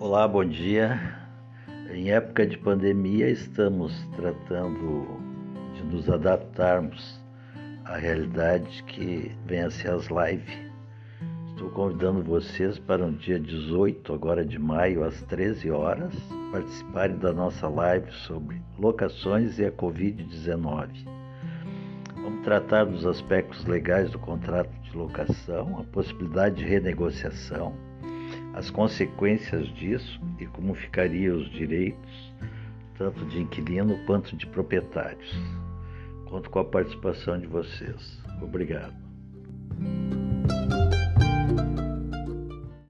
Olá, bom dia. Em época de pandemia, estamos tratando de nos adaptarmos à realidade que vem a ser as lives. Estou convidando vocês para um dia 18, agora de maio, às 13 horas, participarem da nossa live sobre locações e a Covid-19. Vamos tratar dos aspectos legais do contrato de locação, a possibilidade de renegociação, as consequências disso e como ficariam os direitos, tanto de inquilino quanto de proprietários. Conto com a participação de vocês. Obrigado.